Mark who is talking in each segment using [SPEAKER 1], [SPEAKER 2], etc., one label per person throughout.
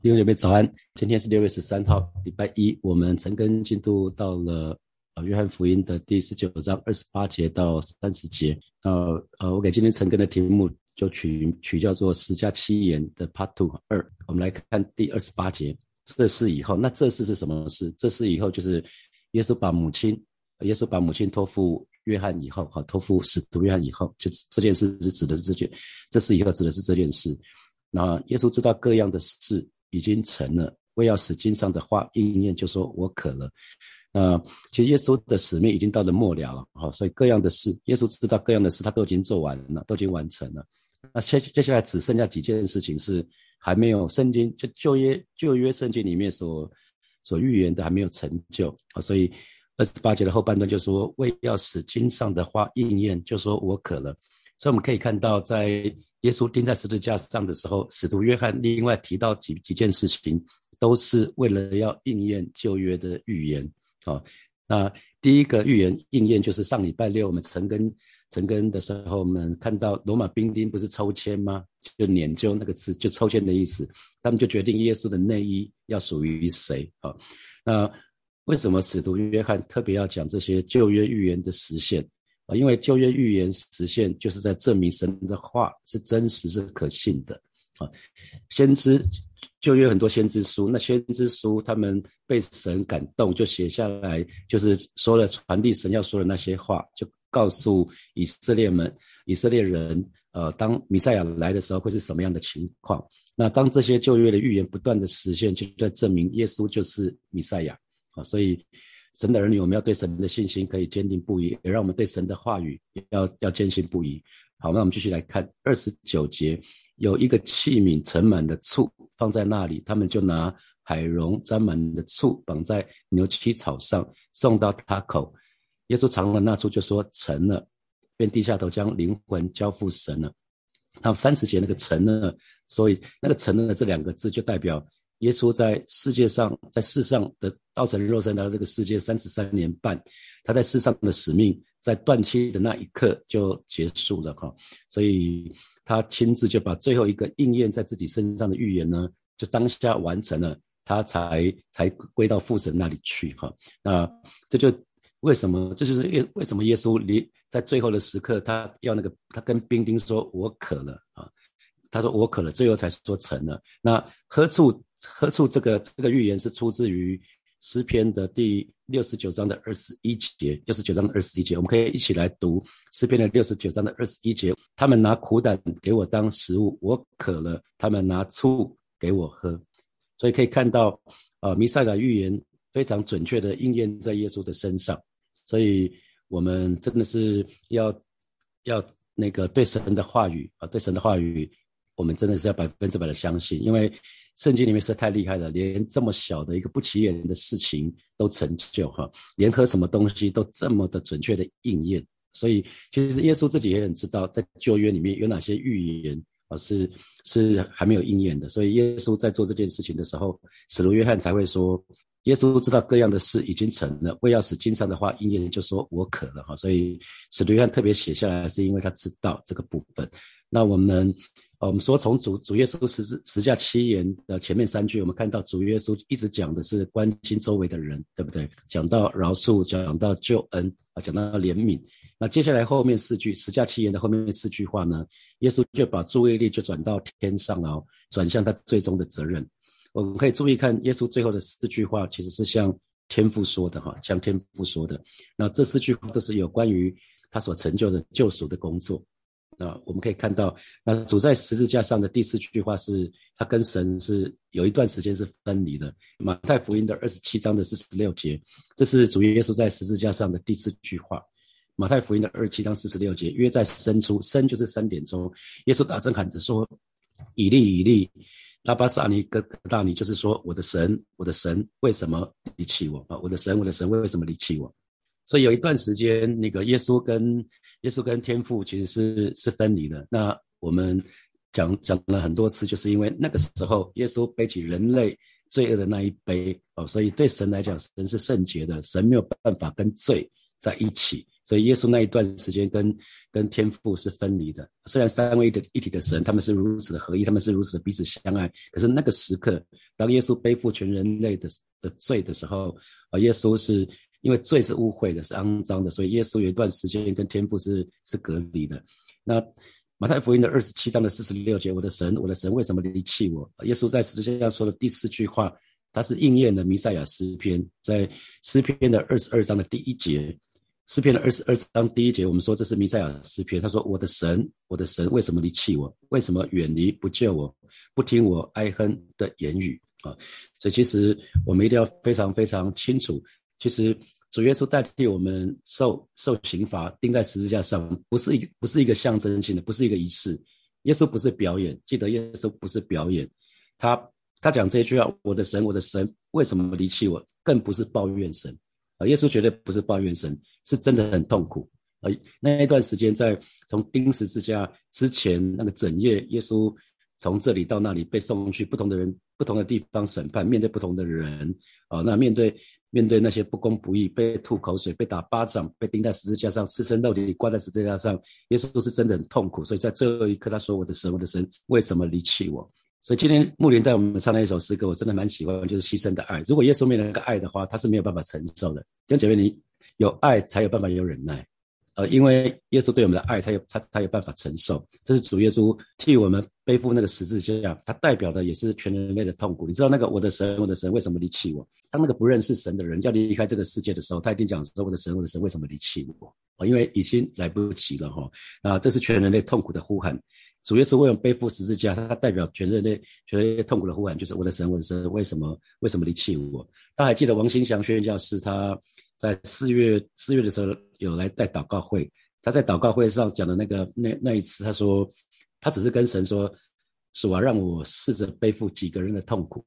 [SPEAKER 1] 弟兄姐妹早安，今天是六月十三号，礼拜一。我们陈根进度到了呃约翰福音的第十九章二十八节到三十节。呃呃，我给今天陈根的题目就取取叫做十加七言的 Part Two 二。我们来看第二十八节，这事以后，那这事是什么事？这事以后就是耶稣把母亲，耶稣把母亲托付约翰以后，哈，托付使徒约翰以后，就这件事是指的是这件，这事以后指的是这件事。那耶稣知道各样的事。已经成了，为要使经上的话应验，就说我渴了。那其实耶稣的使命已经到了末了了，哈，所以各样的事，耶稣知道各样的事，他都已经做完了，都已经完成了。那接接下来只剩下几件事情是还没有圣经就旧约旧约圣经里面所所预言的还没有成就啊，所以二十八节的后半段就说为要使经上的话应验，就说我渴了。所以我们可以看到在。耶稣钉在十字架上的时候，使徒约翰另外提到几几件事情，都是为了要应验旧约的预言。啊，那第一个预言应验就是上礼拜六我们成根成根的时候，我们看到罗马兵丁不是抽签吗？就研究那个词，就抽签的意思。他们就决定耶稣的内衣要属于谁。啊，那为什么使徒约翰特别要讲这些旧约预言的实现？啊，因为旧约预言实现，就是在证明神的话是真实、是可信的。啊，先知旧约很多先知书，那先知书他们被神感动，就写下来，就是说了传递神要说的那些话，就告诉以色列们、以色列人，呃，当弥赛亚来的时候会是什么样的情况。那当这些旧约的预言不断的实现，就在证明耶稣就是弥赛亚。啊，所以。神的儿女，我们要对神的信心可以坚定不移，也让我们对神的话语要要坚信不疑。好，那我们继续来看二十九节，有一个器皿盛满的醋放在那里，他们就拿海蓉沾满的醋绑在牛膝草上，送到他口。耶稣尝了那醋，就说成了，便低下头将灵魂交付神了。那三十节那个成呢？所以那个成了这两个字就代表。耶稣在世界上，在世上的道成肉身来到这个世界三十三年半，他在世上的使命在断气的那一刻就结束了哈，所以他亲自就把最后一个应验在自己身上的预言呢，就当下完成了，他才才归到父神那里去哈。那这就为什么？这就是为为什么耶稣离在最后的时刻，他要那个他跟兵丁说：“我渴了啊。”他说：“我渴了。”最后才说成了。那喝醋。喝醋这个这个预言是出自于诗篇的第六十九章的二十一节，六十九章的二十一节，我们可以一起来读诗篇的六十九章的二十一节。他们拿苦胆给我当食物，我渴了，他们拿醋给我喝。所以可以看到，呃，弥赛亚预言非常准确的应验在耶稣的身上。所以我们真的是要要那个对神的话语啊，对神的话语，我们真的是要百分之百的相信，因为。圣经里面是太厉害了，连这么小的一个不起眼的事情都成就哈，连喝什么东西都这么的准确的应验。所以其实耶稣自己也很知道，在旧约里面有哪些预言啊是是还没有应验的。所以耶稣在做这件事情的时候，使徒约翰才会说，耶稣知道各样的事已经成了，为要使经上的话应验，就说我渴了哈。所以使徒约翰特别写下来，是因为他知道这个部分。那我们。我们说从主主耶稣十字十架七言的前面三句，我们看到主耶稣一直讲的是关心周围的人，对不对？讲到饶恕，讲到救恩啊，讲到怜悯。那接下来后面四句十架七言的后面四句话呢，耶稣就把注意力就转到天上了，转向他最终的责任。我们可以注意看耶稣最后的四句话，其实是向天父说的哈，向天父说的。那这四句话都是有关于他所成就的救赎的工作。那我们可以看到，那主在十字架上的第四句话是，他跟神是有一段时间是分离的。马太福音的二十七章的四十六节，这是主耶稣在十字架上的第四句话。马太福音的二十七章四十六节，约在深出，深就是三点钟，耶稣大声喊着说：“以利以利，拉巴萨尼哥大尼，就是说我的神，我的神，为什么离弃我啊？我的神，我的神，为什么离弃我？”所以有一段时间，那个耶稣跟耶稣跟天父其实是是分离的。那我们讲讲了很多次，就是因为那个时候耶稣背起人类罪恶的那一杯哦，所以对神来讲，神是圣洁的，神没有办法跟罪在一起，所以耶稣那一段时间跟跟天父是分离的。虽然三位一体的神，他们是如此的合一，他们是如此的彼此相爱。可是那个时刻，当耶稣背负全人类的的罪的时候，啊，耶稣是因为罪是污秽的，是肮脏的，所以耶稣有一段时间跟天父是是隔离的。那马太福音的二十七章的四十六节，我的神，我的神，为什么离弃我？耶稣在十字架上说的第四句话，他是应验了弥赛亚诗篇，在诗篇的二十二章的第一节。诗篇的二十二章第一节，我们说这是弥赛亚诗篇。他说：“我的神，我的神，为什么离弃我？为什么远离不救我？不听我哀哼的言语啊！”所以其实我们一定要非常非常清楚，其实主耶稣代替我们受受刑罚，钉在十字架上，不是一不是一个象征性的，不是一个仪式。耶稣不是表演，记得耶稣不是表演。他他讲这句话：“我的神，我的神，为什么离弃我？”更不是抱怨神。啊，耶稣绝对不是抱怨神，是真的很痛苦。而那一段时间，在从钉十字架之前那个整夜，耶稣从这里到那里被送去不同的人、不同的地方审判，面对不同的人。啊，那面对面对那些不公不义，被吐口水、被打巴掌、被钉在十字架上、赤身肉体挂在十字架上，耶稣是真的很痛苦。所以在最后一刻，他说：“我的神，我的神，为什么离弃我？”所以今天牧林带我们唱的一首诗歌，我真的蛮喜欢，就是牺牲的爱。如果耶稣没有那个爱的话，他是没有办法承受的。弟兄姐妹，你有爱才有办法有忍耐，呃，因为耶稣对我们的爱，他有他他有办法承受。这是主耶稣替我们背负那个十字架，他代表的也是全人类的痛苦。你知道那个我的神，我的神为什么离弃我？当那个不认识神的人要离开这个世界的时候，他已经讲说我的神，我的神为什么离弃我？哦，因为已经来不及了哈。啊，这是全人类痛苦的呼喊。主耶稣为我们背负十字架，他代表全人类、全人类痛苦的呼喊，就是我的神，我的神，为什么为什么离弃我？他还记得王新祥宣教师，他在四月四月的时候有来带祷告会，他在祷告会上讲的那个那那一次，他说他只是跟神说，主啊，让我试着背负几个人的痛苦。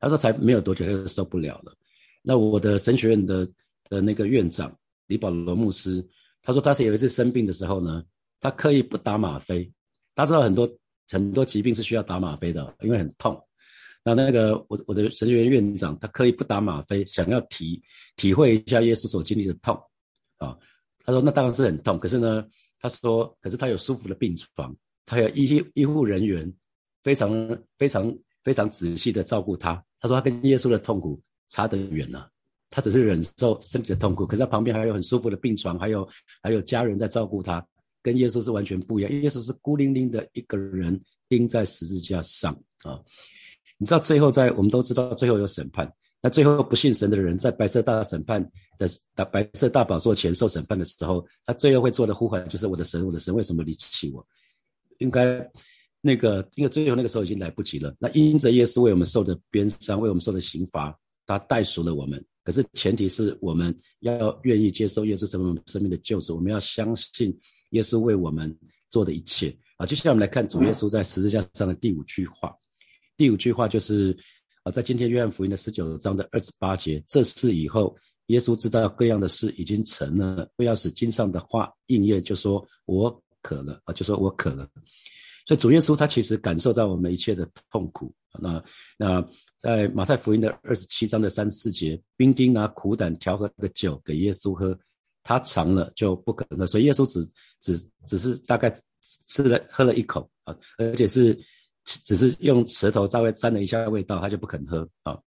[SPEAKER 1] 他说才没有多久他就受不了了。那我的神学院的的那个院长李保罗牧师，他说他是有一次生病的时候呢，他刻意不打吗啡。大家知道很多很多疾病是需要打吗啡的，因为很痛。那那个我我的神学院院长他刻意不打吗啡，想要体体会一下耶稣所经历的痛啊。他说那当然是很痛，可是呢，他说可是他有舒服的病床，他有医医护人员非常非常非常仔细的照顾他。他说他跟耶稣的痛苦差得远了，他只是忍受身体的痛苦，可是他旁边还有很舒服的病床，还有还有家人在照顾他。跟耶稣是完全不一样，耶稣是孤零零的一个人钉在十字架上啊！你知道最后在我们都知道最后有审判，那最后不信神的人在白色大审判的大白色大宝座前受审判的时候，他最后会做的呼喊就是我的神，我的神为什么离弃我？应该那个因为最后那个时候已经来不及了。那因着耶稣为我们受的鞭伤，为我们受的刑罚，他代赎了我们。可是前提是我们要愿意接受耶稣成为我们生命的救主，我们要相信。耶稣为我们做的一切啊！接下来我们来看主耶稣在十字架上的第五句话。第五句话就是啊，在今天约翰福音的十九章的二十八节，这事以后，耶稣知道各样的事已经成了，不要使经上的话应验，就说我渴了啊，就说我渴了。所以主耶稣他其实感受到我们一切的痛苦。那那在马太福音的二十七章的三四节，兵丁拿苦胆调和的酒给耶稣喝。他尝了就不可能，所以耶稣只只只是大概吃了喝了一口啊，而且是只是用舌头稍微沾了一下味道，他就不肯喝啊。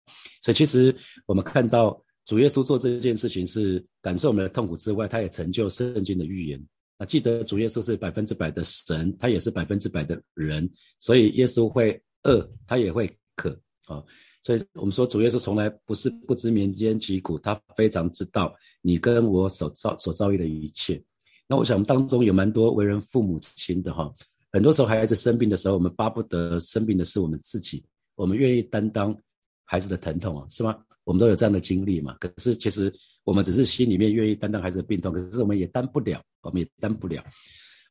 [SPEAKER 1] 所以其实我们看到主耶稣做这件事情是感受我们的痛苦之外，他也成就圣经的预言啊。记得主耶稣是百分之百的神，他也是百分之百的人，所以耶稣会饿，他也会渴啊。所以我们说主耶稣从来不是不知民间疾苦，他非常知道。你跟我所遭所遭遇的一切，那我想当中有蛮多为人父母亲的哈，很多时候孩子生病的时候，我们巴不得生病的是我们自己，我们愿意担当孩子的疼痛啊，是吗？我们都有这样的经历嘛。可是其实我们只是心里面愿意担当孩子的病痛，可是我们也担不了，我们也担不了。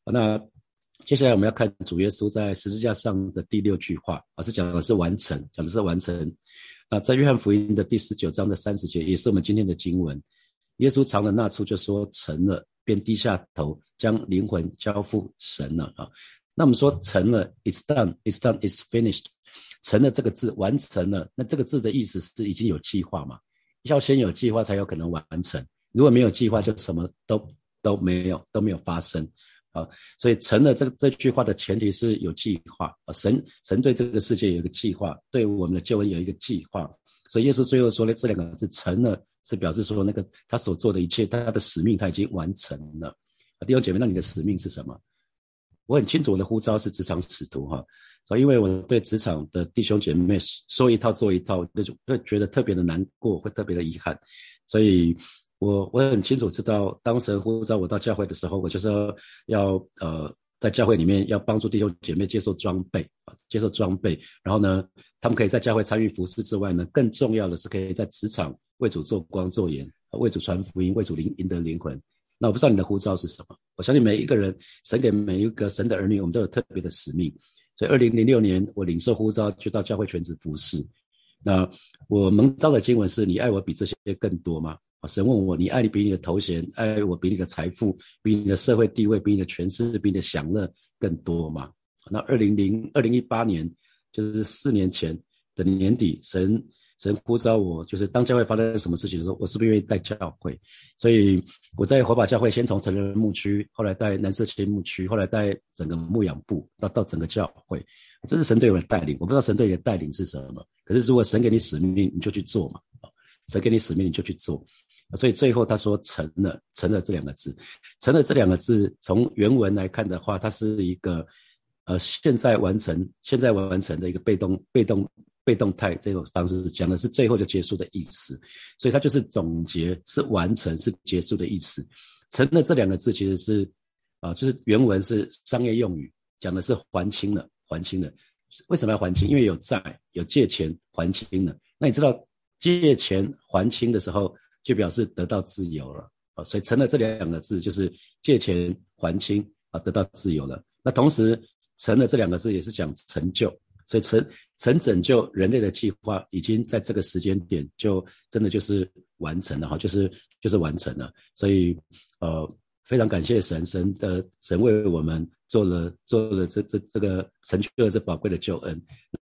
[SPEAKER 1] 那接下来我们要看主耶稣在十字架上的第六句话，而是讲的是完成，讲的是完成。那在约翰福音的第十九章的三十节，也是我们今天的经文。耶稣尝了那出，就说成了，便低下头，将灵魂交付神了啊。那我们说成了，it's done，it's done，it's finished。成了这个字完成了，那这个字的意思是已经有计划嘛？要先有计划才有可能完成。如果没有计划，就什么都都没有都没有发生。啊，所以成了这这句话的前提是有计划啊，神神对这个世界有一个计划，对我们的救恩有一个计划。所以耶稣最后说的这两个字“成了”，是表示说那个他所做的一切，他的使命他已经完成了。弟兄姐妹，那你的使命是什么？我很清楚我的呼召是职场使徒哈，所以因为我对职场的弟兄姐妹说一套做一套，那种会觉得特别的难过，会特别的遗憾，所以。我我很清楚知道，当神呼召我到教会的时候，我就是要呃在教会里面要帮助弟兄姐妹接受装备啊，接受装备。然后呢，他们可以在教会参与服饰之外呢，更重要的是可以在职场为主做光做盐，为主传福音，为主灵赢得灵魂。那我不知道你的呼召是什么？我相信每一个人，神给每一个神的儿女，我们都有特别的使命。所以二零零六年我领受呼召，就到教会全职服侍。那我蒙召的经文是你爱我比这些更多吗？神问我：“你爱你比你的头衔，爱我比你的财富，比你的社会地位，比你的权势，比你的享乐更多吗？”那二零零二零一八年，就是四年前的年底，神神呼召我，就是当教会发生什么事情的时候，我是不是愿意带教会？所以我在火把教会先从成人牧区，后来带南社区牧区，后来带整个牧养部，到到整个教会，这是神对我的带领。我不知道神对你的带领是什么，可是如果神给你使命，你就去做嘛。神给你使命，你就去做。所以最后他说成了，成了这两个字，成了这两个字，从原文来看的话，它是一个呃现在完成，现在完成的一个被动、被动、被动态这种方式，讲的是最后就结束的意思。所以它就是总结，是完成，是结束的意思。成了这两个字其实是啊，就是原文是商业用语，讲的是还清了，还清了。为什么要还清？因为有债，有借钱还清了。那你知道借钱还清的时候？就表示得到自由了啊，所以成了这两个字就是借钱还清啊，得到自由了。那同时成了这两个字也是讲成就，所以神神拯救人类的计划已经在这个时间点就真的就是完成了哈，就是就是完成了。所以呃非常感谢神，神的神为我们做了做了这这这个成就了这宝贵的救恩，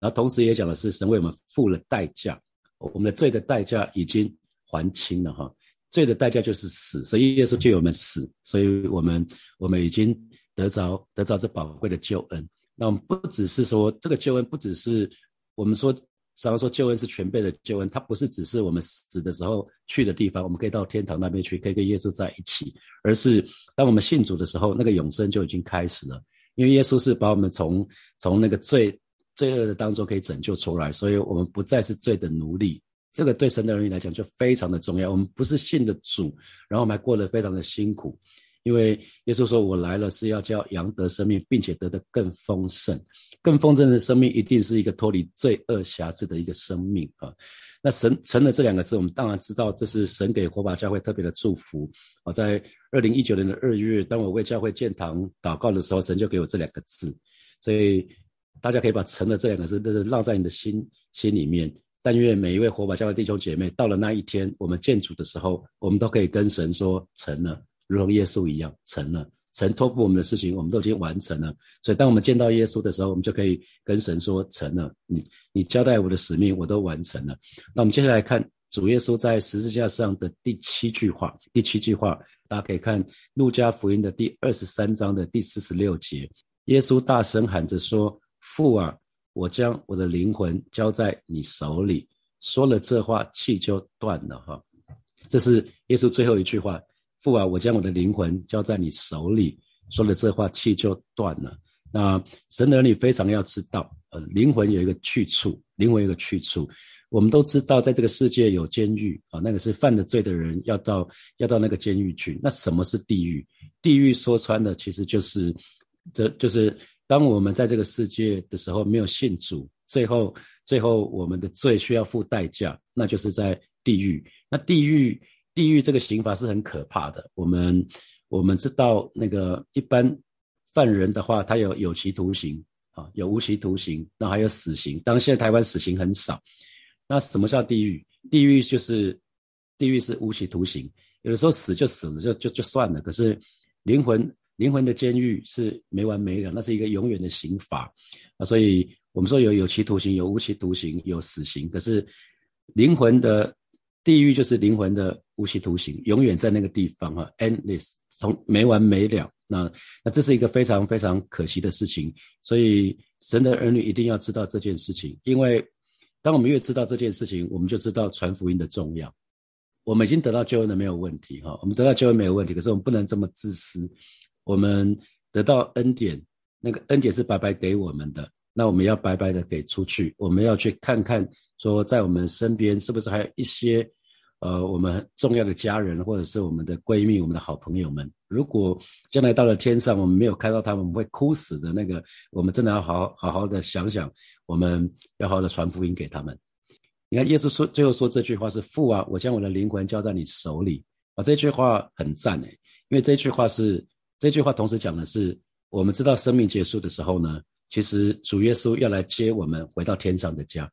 [SPEAKER 1] 然后同时也讲的是神为我们付了代价，我们的罪的代价已经。还清了哈，罪的代价就是死，所以耶稣就我们死，所以我们我们已经得着得着这宝贵的救恩。那我们不只是说这个救恩，不只是我们说，常常说救恩是全备的救恩，它不是只是我们死的时候去的地方，我们可以到天堂那边去，可以跟耶稣在一起，而是当我们信主的时候，那个永生就已经开始了。因为耶稣是把我们从从那个罪罪恶的当中可以拯救出来，所以我们不再是罪的奴隶。这个对神的儿女来讲就非常的重要。我们不是信的主，然后我们还过得非常的辛苦，因为耶稣说：“我来了是要叫羊得生命，并且得的更丰盛。更丰盛的生命一定是一个脱离罪恶辖制的一个生命啊。”那神成了这两个字，我们当然知道这是神给火把教会特别的祝福啊。在二零一九年的二月，当我为教会建堂祷告的时候，神就给我这两个字，所以大家可以把“成了”这两个字，都是烙在你的心心里面。但愿每一位火把教会弟兄姐妹，到了那一天，我们建主的时候，我们都可以跟神说成了，如同耶稣一样成了。神托付我们的事情，我们都已经完成了。所以，当我们见到耶稣的时候，我们就可以跟神说成了。你你交代我的使命，我都完成了。那我们接下来看主耶稣在十字架上的第七句话。第七句话，大家可以看路加福音的第二十三章的第四十六节，耶稣大声喊着说：“父啊！”我将我的灵魂交在你手里，说了这话，气就断了哈。这是耶稣最后一句话：父啊，我将我的灵魂交在你手里，说了这话，气就断了。那神的儿女非常要知道，呃，灵魂有一个去处，灵魂有一个去处。我们都知道，在这个世界有监狱啊，那个是犯了罪的人要到要到那个监狱去。那什么是地狱？地狱说穿了，其实就是这就是。当我们在这个世界的时候没有信主，最后最后我们的罪需要付代价，那就是在地狱。那地狱地狱这个刑罚是很可怕的。我们我们知道那个一般犯人的话，他有有期徒刑啊，有无期徒刑，那还有死刑。当现在台湾死刑很少，那什么叫地狱？地狱就是地狱是无期徒刑，有的时候死就死了，就就就算了。可是灵魂。灵魂的监狱是没完没了，那是一个永远的刑罚啊！所以我们说有有期徒刑、有无期徒刑、有死刑。可是灵魂的地狱就是灵魂的无期徒刑，永远在那个地方哈，endless，从没完没了。那那这是一个非常非常可惜的事情，所以神的儿女一定要知道这件事情，因为当我们越知道这件事情，我们就知道传福音的重要。我们已经得到救恩的没有问题哈，我们得到救恩没有问题，可是我们不能这么自私。我们得到恩典，那个恩典是白白给我们的，那我们要白白的给出去。我们要去看看，说在我们身边是不是还有一些。呃，我们重要的家人，或者是我们的闺蜜、我们的好朋友们，如果将来到了天上，我们没有看到他们，会哭死的那个，我们真的要好好好好的想想，我们要好好的传福音给他们。你看，耶稣说最后说这句话是：“父啊，我将我的灵魂交在你手里。”啊，这句话很赞诶，因为这句话是这句话同时讲的是，我们知道生命结束的时候呢，其实主耶稣要来接我们回到天上的家，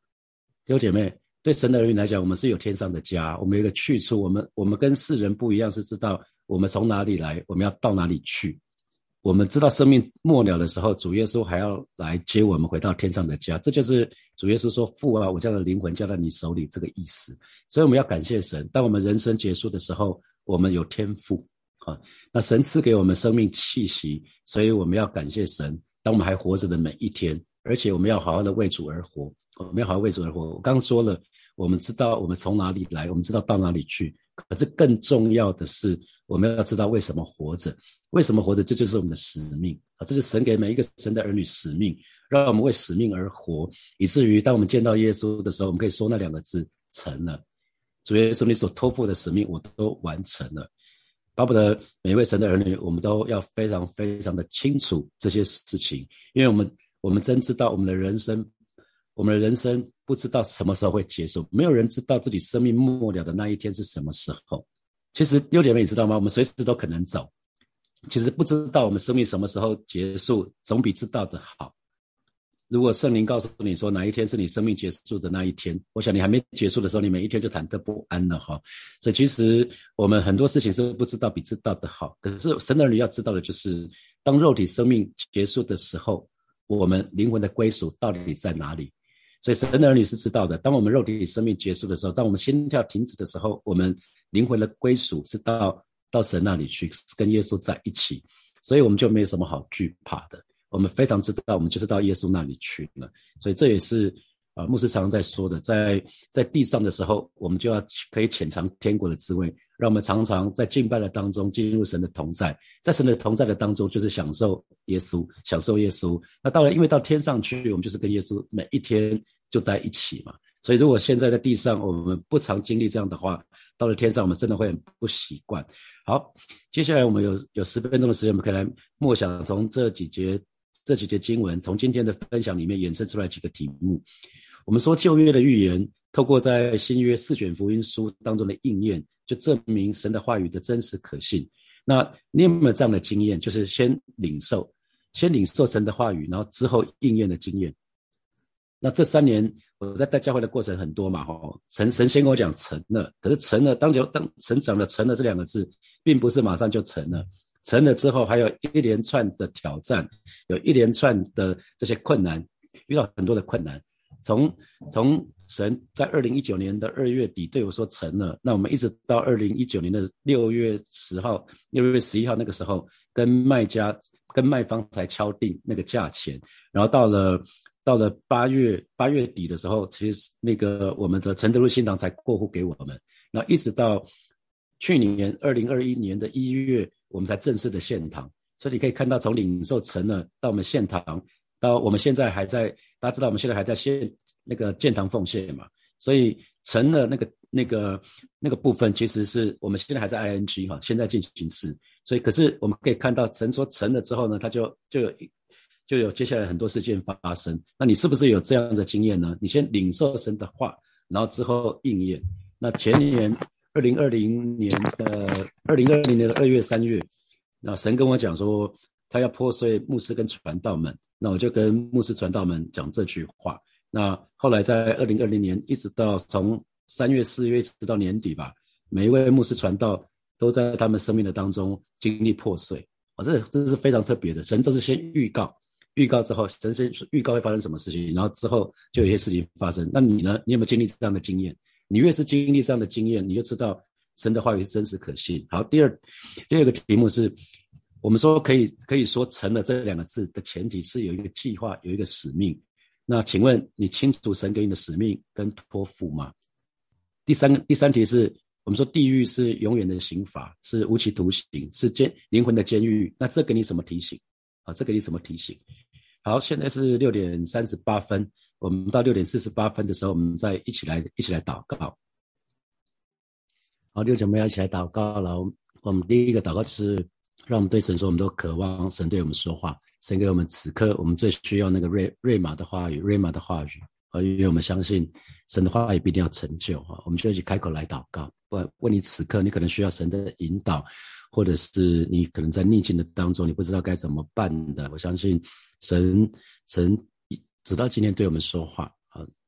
[SPEAKER 1] 弟兄姐妹。对神的儿女来讲，我们是有天上的家，我们有一个去处。我们我们跟世人不一样，是知道我们从哪里来，我们要到哪里去。我们知道生命末了的时候，主耶稣还要来接我们回到天上的家。这就是主耶稣说：“父啊，我将的灵魂交在你手里。”这个意思。所以我们要感谢神。当我们人生结束的时候，我们有天赋啊。那神赐给我们生命气息，所以我们要感谢神。当我们还活着的每一天，而且我们要好好的为主而活。我们要好好为主而活。我刚刚说了。我们知道我们从哪里来，我们知道到哪里去。可是更重要的是，我们要知道为什么活着，为什么活着，这就是我们的使命啊！这是神给每一个神的儿女使命，让我们为使命而活，以至于当我们见到耶稣的时候，我们可以说那两个字：成了。主耶稣，你所托付的使命，我都完成了。巴不得每一位神的儿女，我们都要非常非常的清楚这些事情，因为我们我们真知道我们的人生。我们的人生不知道什么时候会结束，没有人知道自己生命末了的那一天是什么时候。其实六姐妹，你知道吗？我们随时都可能走。其实不知道我们生命什么时候结束，总比知道的好。如果圣灵告诉你说哪一天是你生命结束的那一天，我想你还没结束的时候，你每一天就忐忑不安了哈。所以其实我们很多事情是不知道比知道的好。可是神的儿女要知道的就是，当肉体生命结束的时候，我们灵魂的归属到底在哪里？所以神的儿女是知道的。当我们肉体生命结束的时候，当我们心跳停止的时候，我们灵魂的归属是到到神那里去，跟耶稣在一起。所以我们就没什么好惧怕的。我们非常知道，我们就是到耶稣那里去了。所以这也是啊，牧师常常在说的，在在地上的时候，我们就要可以浅尝天国的滋味。让我们常常在敬拜的当中进入神的同在，在神的同在的当中，就是享受耶稣，享受耶稣。那当然，因为到天上去，我们就是跟耶稣每一天就在一起嘛。所以，如果现在在地上我们不常经历这样的话，到了天上我们真的会很不习惯。好，接下来我们有有十分钟的时间，我们可以来默想从这几节这几节经文，从今天的分享里面衍生出来几个题目。我们说旧约的预言，透过在新约四卷福音书当中的应验。就证明神的话语的真实可信。那你有没有这样的经验？就是先领受，先领受神的话语，然后之后应验的经验。那这三年我在带教会的过程很多嘛，哈，神神先跟我讲成了，可是成了，当就当成长了成了这两个字，并不是马上就成了，成了之后还有一连串的挑战，有一连串的这些困难，遇到很多的困难。从从神在二零一九年的二月底对我说成了，那我们一直到二零一九年的六月十号、六月十一号那个时候，跟卖家跟卖方才敲定那个价钱，然后到了到了八月八月底的时候，其实那个我们的承德路新堂才过户给我们，那一直到去年二零二一年的一月，我们才正式的献堂，所以你可以看到从领受成了到我们献堂。到我们现在还在，大家知道我们现在还在献那个建堂奉献嘛，所以成了那个那个那个部分，其实是我们现在还在 ing 哈，现在进行式。所以可是我们可以看到，神说成了之后呢，他就就有就有接下来很多事件发生。那你是不是有这样的经验呢？你先领受神的话，然后之后应验。那前年二零二零年的二零二零年的二月三月，那神跟我讲说。他要破碎牧师跟传道们，那我就跟牧师传道们讲这句话。那后来在二零二零年，一直到从三月四月一直到年底吧，每一位牧师传道都在他们生命的当中经历破碎。啊，这这是非常特别的。神都是先预告，预告之后，神先预告会发生什么事情，然后之后就有些事情发生。那你呢？你有没有经历这样的经验？你越是经历这样的经验，你就知道神的话语是真实可信。好，第二第二个题目是，我们说可以可以说成了这两个字的前提是有一个计划，有一个使命。那请问你清楚神给你的使命跟托付吗？第三个第三题是我们说地狱是永远的刑罚，是无期徒刑，是监灵魂的监狱。那这给你什么提醒啊？这给你什么提醒？好，现在是六点三十八分，我们到六点四十八分的时候，我们再一起来一起来祷告。好，六姐妹要一起来祷告了。我们第一个祷告就是让我们对神说，我们都渴望神对我们说话，神给我们此刻我们最需要那个瑞瑞玛的话语，瑞玛的话语。啊，因为我们相信神的话语必定要成就啊，我们就一起开口来祷告。问问你此刻你可能需要神的引导，或者是你可能在逆境的当中，你不知道该怎么办的。我相信神神直到今天对我们说话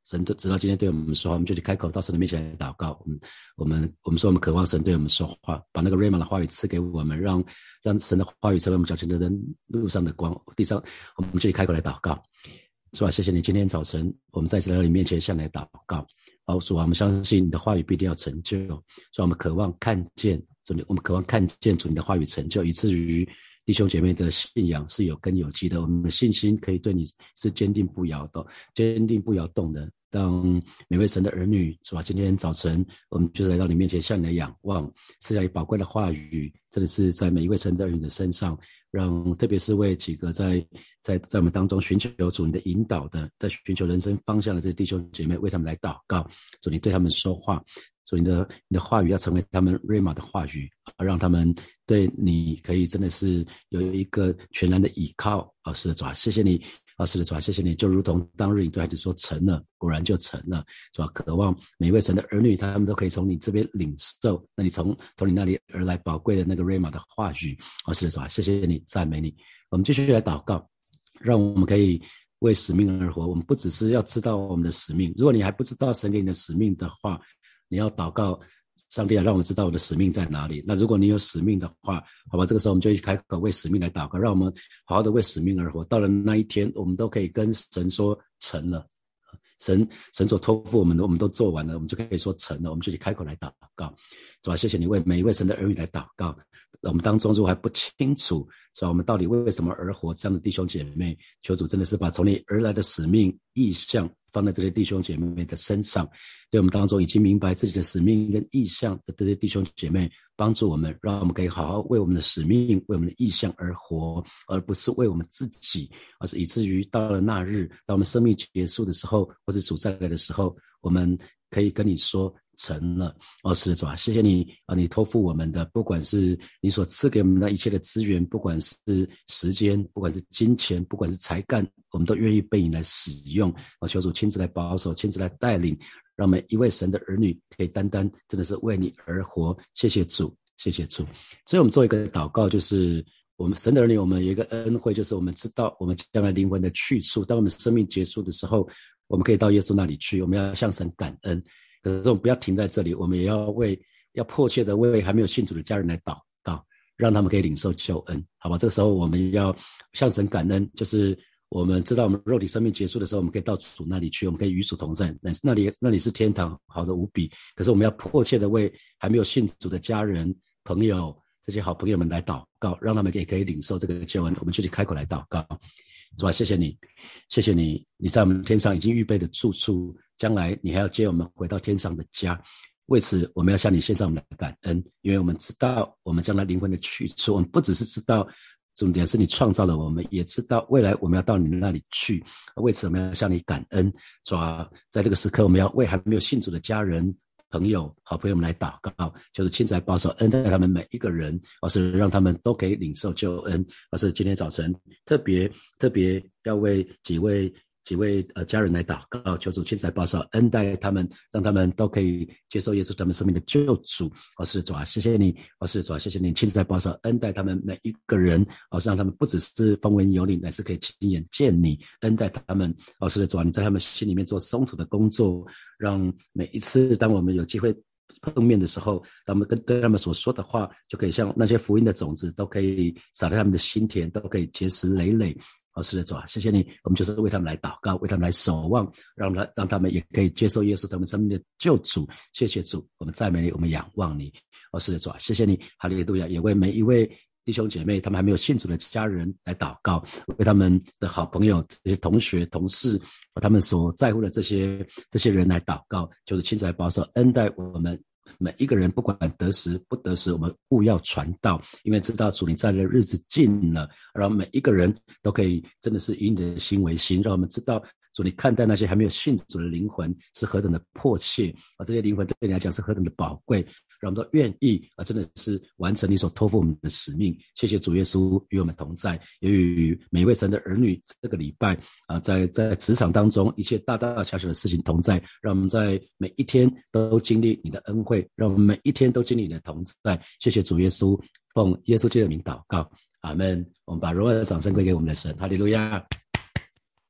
[SPEAKER 1] 啊，神直到今天对我们说话，我们就去开口到神的面前来祷告。我们我们我们说我们渴望神对我们说话，把那个瑞玛的话语赐给我们，让让神的话语成为我们脚前的人路上的光。地上我们就去开口来祷告。是吧？谢谢你，今天早晨我们再次来到你面前向你祷告。好，主啊，我们相信你的话语必定要成就。所以，我们渴望看见主，我们渴望看见主你的话语成就，以至于弟兄姐妹的信仰是有根有基的。我们的信心可以对你是坚定不摇的，坚定不摇动的。当每位神的儿女，是吧？今天早晨我们就是来到你面前向你来仰望，赐下你宝贵的话语，真的是在每一位神的儿女的身上。让特别是为几个在在在我们当中寻求主你的引导的，在寻求人生方向的这些弟兄姐妹，为他们来祷告，主你对他们说话，所以你的你的话语要成为他们瑞玛的话语，让他们对你可以真的是有一个全然的依靠啊！是的，主啊，谢谢你。啊，是的，主啊，谢谢你，就如同当日你对孩子说成了，果然就成了，是吧？渴望每位神的儿女，他们都可以从你这边领受，那你从从你那里而来宝贵的那个瑞玛的话语。啊，是的，主啊，谢谢你，赞美你。我们继续来祷告，让我们可以为使命而活。我们不只是要知道我们的使命，如果你还不知道神给你的使命的话，你要祷告。上帝啊，让我们知道我的使命在哪里。那如果你有使命的话，好吧，这个时候我们就一开口为使命来祷告，让我们好好的为使命而活。到了那一天，我们都可以跟神说成了。神神所托付我们的，我们都做完了，我们就可以说成了。我们就去开口来祷告，是吧？谢谢你为每一位神的儿女来祷告。我们当中如果还不清楚，是吧？我们到底为什么而活？这样的弟兄姐妹，求主真的是把从你而来的使命意向。放在这些弟兄姐妹的身上，对我们当中已经明白自己的使命跟意向的这些弟兄姐妹，帮助我们，让我们可以好好为我们的使命、为我们的意向而活，而不是为我们自己，而是以至于到了那日，当我们生命结束的时候，或者主再来的时候，我们可以跟你说。成了，哦，是主啊，谢谢你啊，你托付我们的，不管是你所赐给我们的一切的资源，不管是时间，不管是金钱，不管是才干，我们都愿意被你来使用。啊，求主亲自来保守，亲自来带领，让每一位神的儿女可以单单真的是为你而活。谢谢主，谢谢主。所以，我们做一个祷告，就是我们神的儿女，我们有一个恩惠，就是我们知道我们将来灵魂的去处。当我们生命结束的时候，我们可以到耶稣那里去，我们要向神感恩。可是我们不要停在这里，我们也要为要迫切的为还没有信主的家人来祷告，让他们可以领受救恩，好吧？这个时候我们要向神感恩，就是我们知道我们肉体生命结束的时候，我们可以到主那里去，我们可以与主同在，那那里那里是天堂，好的无比。可是我们要迫切的为还没有信主的家人、朋友这些好朋友们来祷告，让他们也可以领受这个救恩。我们就去开口来祷告，主啊，谢谢你，谢谢你，你在我们天上已经预备的住处。将来你还要接我们回到天上的家，为此我们要向你献上我们的感恩，因为我们知道我们将来灵魂的去处。我们不只是知道，重点是你创造了我们，也知道未来我们要到你那里去。为此我们要向你感恩，说在这个时刻我们要为还没有信主的家人、朋友、好朋友们来祷告，就是亲自保守恩待他们每一个人，而是让他们都可以领受救恩。而是今天早晨特别特别要为几位。几位呃家人来祷告，求主亲自来保守恩待他们，让他们都可以接受耶稣他们生命的救主。我是主啊，谢谢你，我是主啊，谢谢你亲自来保守恩待他们每一个人，哦，是让他们不只是风闻有你，乃是可以亲眼见你恩待他们。哦，是主啊，你在他们心里面做松土的工作，让每一次当我们有机会碰面的时候，他们跟对他们所说的话，就可以像那些福音的种子，都可以撒在他们的心田，都可以结实累累。哦，是的，主啊，谢谢你，我们就是为他们来祷告，为他们来守望，让他让他们也可以接受耶稣他们生命的救主。谢谢主，我们赞美你，我们仰望你。哦，是的，主啊，谢谢你，哈利路亚，也为每一位弟兄姐妹，他们还没有信主的家人来祷告，为他们的好朋友、这些同学、同事，他们所在乎的这些这些人来祷告，就是亲自来保守恩待我们。每一个人不管得时不得时，我们务要传道，因为知道主你在的日子近了，然后每一个人都可以真的是以你的心为心，让我们知道主你看待那些还没有信主的灵魂是何等的迫切啊！这些灵魂对你来讲是何等的宝贵。让我们都愿意啊，真的是完成你所托付我们的使命。谢谢主耶稣与我们同在，也与每一位神的儿女这个礼拜啊，在在职场当中一切大大小小的事情同在。让我们在每一天都经历你的恩惠，让我们每一天都经历你的同在。谢谢主耶稣，奉耶稣基督的名祷告，阿门。我们把荣耀的掌声归给我们的神，哈利路亚。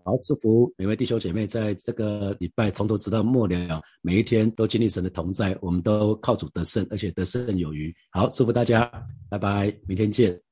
[SPEAKER 1] 好，祝福每位弟兄姐妹，在这个礼拜从头直到末了，每一天都经历神的同在，我们都靠主得胜，而且得胜有余。好，祝福大家，拜拜，明天见。